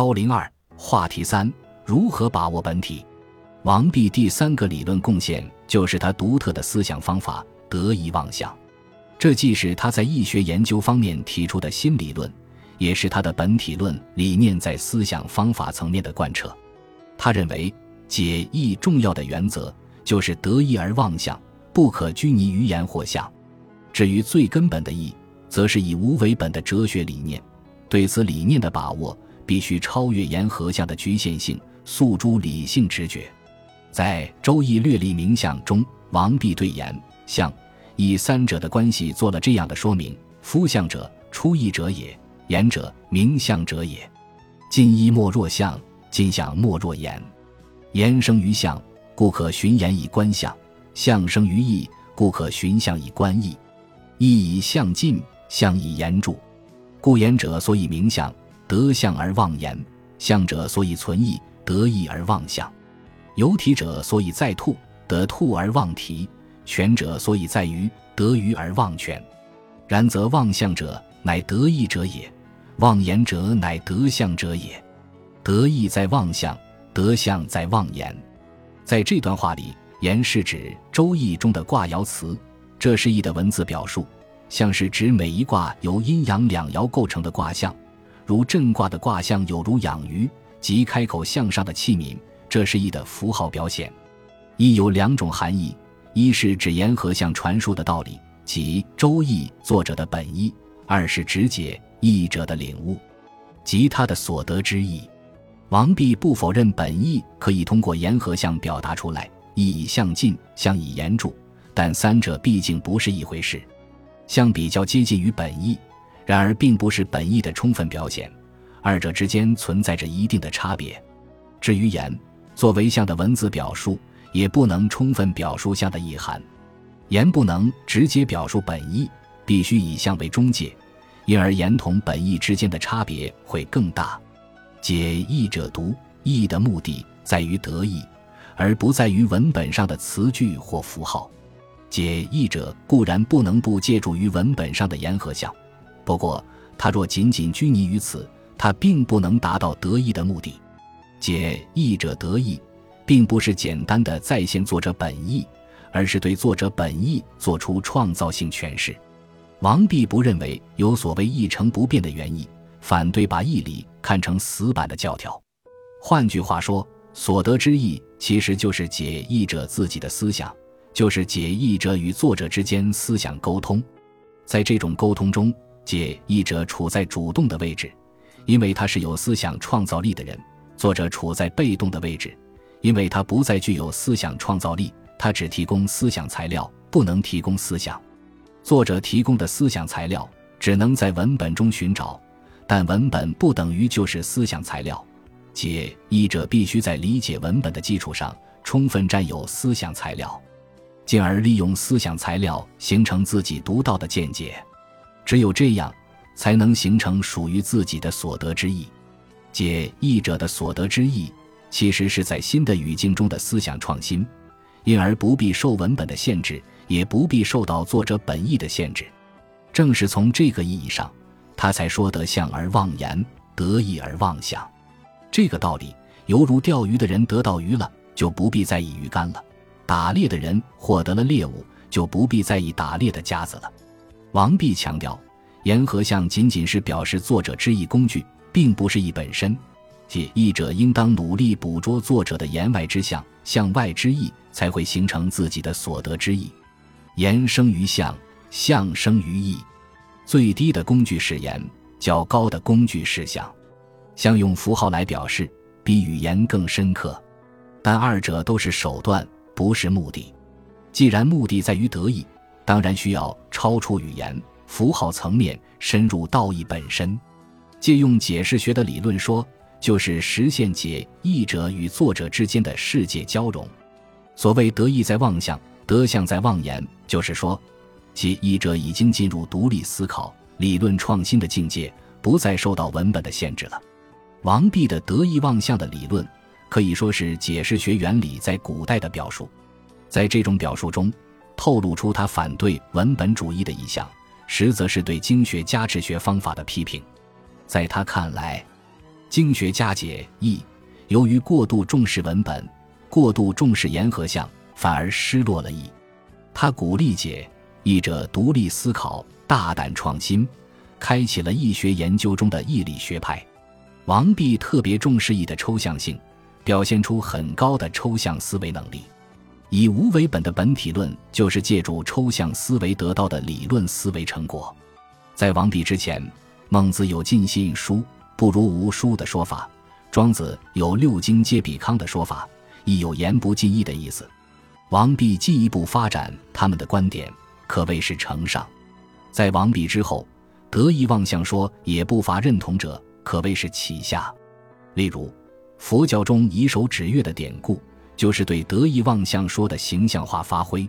幺零二话题三：如何把握本体？王弼第三个理论贡献就是他独特的思想方法——得意妄想。这既是他在易学研究方面提出的新理论，也是他的本体论理念在思想方法层面的贯彻。他认为，解易重要的原则就是得意而妄想，不可拘泥于言或象。至于最根本的意，则是以无为本的哲学理念。对此理念的把握，必须超越言和相的局限性，诉诸理性直觉。在《周易略历名相》中，王弼对言、象、以三者的关系做了这样的说明：夫相者，出义者也；言者，名相者也。近义莫若象。今象莫若言，言生于相，故可循言以观相；相生于义，故可循相以观义。义以相尽，相以言著。故言者所以名相，得象而忘言；象者所以存义，得义而忘象。有体者所以在兔，得兔而忘体；权者所以在于，得于而忘权。然则妄象者，乃得义者也；妄言者，乃得象者也。得意在妄想，得相在妄言。在这段话里，言是指《周易》中的卦爻辞，这是易的文字表述；像是指每一卦由阴阳两爻构成的卦象，如震卦的卦象有如养鱼即开口向上的器皿，这是易的符号表现。易有两种含义：一是指言和相传述的道理，即《周易》作者的本意；二是指解译者的领悟，即他的所得之意。王弼不否认本意可以通过言和相表达出来，意以相近，相以言著，但三者毕竟不是一回事。相比较接近于本意，然而并不是本意的充分表现，二者之间存在着一定的差别。至于言，作为相的文字表述，也不能充分表述相的意涵。言不能直接表述本意，必须以相为中介，因而言同本意之间的差别会更大。解意者读意的目的在于得意，而不在于文本上的词句或符号。解意者固然不能不借助于文本上的言和相，不过他若仅仅拘泥于此，他并不能达到得意的目的。解义者得意，并不是简单的再现作者本意，而是对作者本意做出创造性诠释。王弼不认为有所谓一成不变的原意。反对把义理看成死板的教条，换句话说，所得之义其实就是解译者自己的思想，就是解译者与作者之间思想沟通。在这种沟通中，解译者处在主动的位置，因为他是有思想创造力的人；作者处在被动的位置，因为他不再具有思想创造力，他只提供思想材料，不能提供思想。作者提供的思想材料只能在文本中寻找。但文本不等于就是思想材料，解译者必须在理解文本的基础上，充分占有思想材料，进而利用思想材料形成自己独到的见解。只有这样，才能形成属于自己的所得之意。解译者的所得之意，其实是在新的语境中的思想创新，因而不必受文本的限制，也不必受到作者本意的限制。正是从这个意义上。他才说得象而忘言，得意而忘想，这个道理犹如钓鱼的人得到鱼了，就不必在意鱼竿了；打猎的人获得了猎物，就不必在意打猎的夹子了。王弼强调，言和相仅仅是表示作者之意工具，并不是意本身。即译者应当努力捕捉作者的言外之象、向外之意，才会形成自己的所得之意。言生于象，象生于意。最低的工具是言，较高的工具是象。相用符号来表示，比语言更深刻，但二者都是手段，不是目的。既然目的在于得意，当然需要超出语言符号层面，深入道义本身。借用解释学的理论说，就是实现解译者与作者之间的世界交融。所谓得意在妄想，得相在妄言，就是说。即译者已经进入独立思考、理论创新的境界，不再受到文本的限制了。王弼的得意忘相的理论，可以说是解释学原理在古代的表述。在这种表述中，透露出他反对文本主义的意向，实则是对经学加治学方法的批评。在他看来，经学家解译，由于过度重视文本，过度重视言和相，反而失落了义。他鼓励解译者独立思考，大胆创新，开启了易学研究中的义理学派。王弼特别重视义的抽象性，表现出很高的抽象思维能力。以无为本的本体论，就是借助抽象思维得到的理论思维成果。在王弼之前，孟子有尽信书不如无书的说法，庄子有六经皆比康的说法，亦有言不尽意的意思。王弼进一步发展他们的观点，可谓是承上。在王弼之后，得意妄想说也不乏认同者，可谓是启下。例如，佛教中以手指月的典故。就是对得意妄想说的形象化发挥。